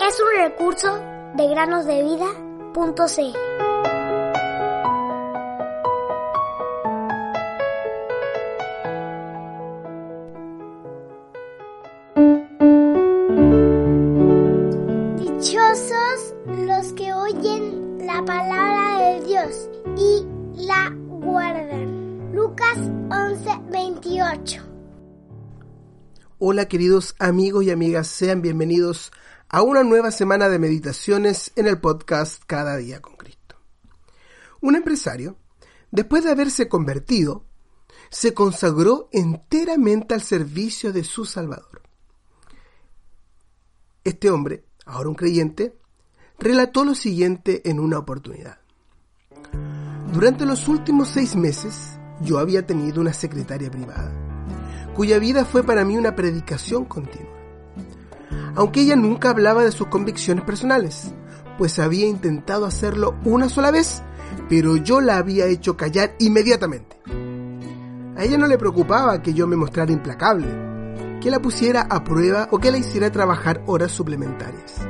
Es un recurso de granosdevida.cl. Los que oyen la palabra de Dios y la guardan. Lucas 11:28 Hola queridos amigos y amigas, sean bienvenidos a una nueva semana de meditaciones en el podcast Cada día con Cristo. Un empresario, después de haberse convertido, se consagró enteramente al servicio de su Salvador. Este hombre, ahora un creyente, relató lo siguiente en una oportunidad. Durante los últimos seis meses, yo había tenido una secretaria privada, cuya vida fue para mí una predicación continua. Aunque ella nunca hablaba de sus convicciones personales, pues había intentado hacerlo una sola vez, pero yo la había hecho callar inmediatamente. A ella no le preocupaba que yo me mostrara implacable, que la pusiera a prueba o que la hiciera trabajar horas suplementarias.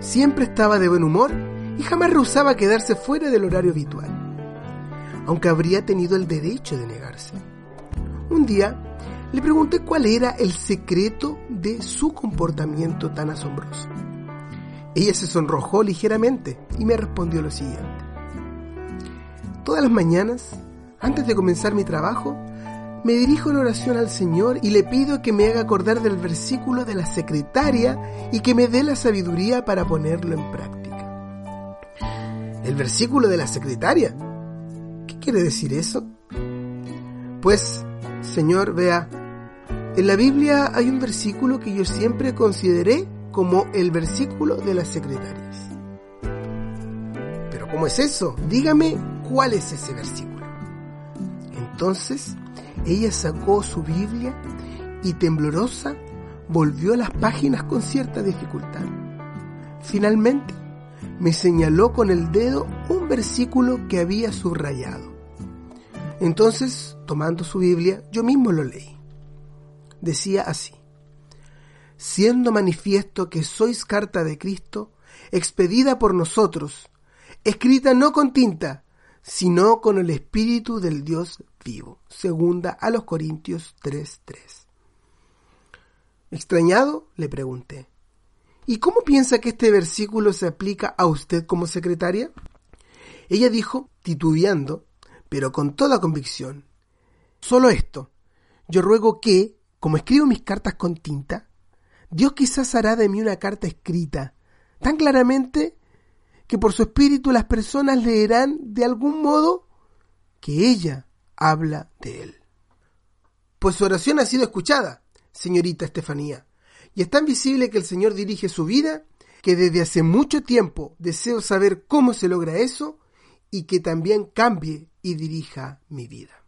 Siempre estaba de buen humor y jamás rehusaba quedarse fuera del horario habitual, aunque habría tenido el derecho de negarse. Un día le pregunté cuál era el secreto de su comportamiento tan asombroso. Ella se sonrojó ligeramente y me respondió lo siguiente. Todas las mañanas, antes de comenzar mi trabajo, me dirijo en oración al Señor y le pido que me haga acordar del versículo de la secretaria y que me dé la sabiduría para ponerlo en práctica. ¿El versículo de la secretaria? ¿Qué quiere decir eso? Pues, Señor, vea, en la Biblia hay un versículo que yo siempre consideré como el versículo de las secretarias. Pero ¿cómo es eso? Dígame cuál es ese versículo. Entonces, ella sacó su Biblia y temblorosa volvió a las páginas con cierta dificultad. Finalmente, me señaló con el dedo un versículo que había subrayado. Entonces, tomando su Biblia, yo mismo lo leí. Decía así, siendo manifiesto que sois carta de Cristo, expedida por nosotros, escrita no con tinta, sino con el Espíritu del Dios vivo. Segunda a los Corintios 3:3. Extrañado, le pregunté, ¿y cómo piensa que este versículo se aplica a usted como secretaria? Ella dijo, titubeando, pero con toda convicción, solo esto, yo ruego que, como escribo mis cartas con tinta, Dios quizás hará de mí una carta escrita, tan claramente que por su espíritu las personas leerán de algún modo que ella habla de él. Pues su oración ha sido escuchada, señorita Estefanía, y es tan visible que el Señor dirige su vida que desde hace mucho tiempo deseo saber cómo se logra eso y que también cambie y dirija mi vida.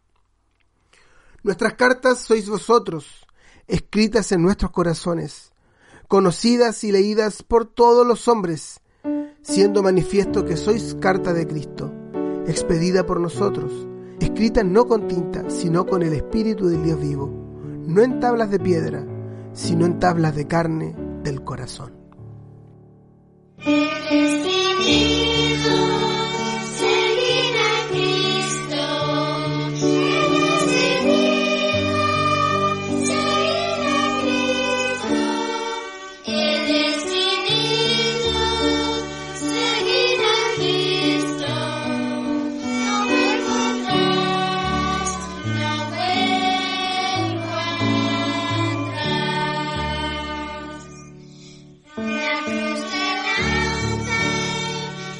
Nuestras cartas sois vosotros, escritas en nuestros corazones, conocidas y leídas por todos los hombres, siendo manifiesto que sois carta de Cristo, expedida por nosotros, escrita no con tinta, sino con el Espíritu del Dios vivo, no en tablas de piedra, sino en tablas de carne del corazón.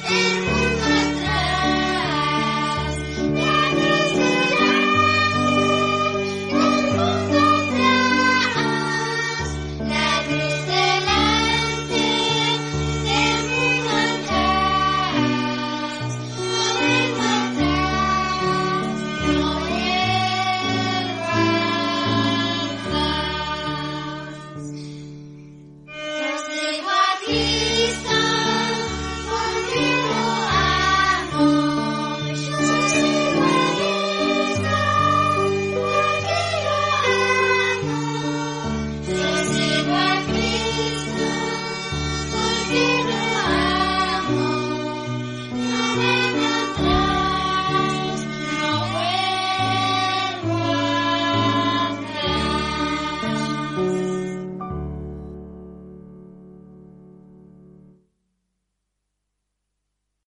Thank you.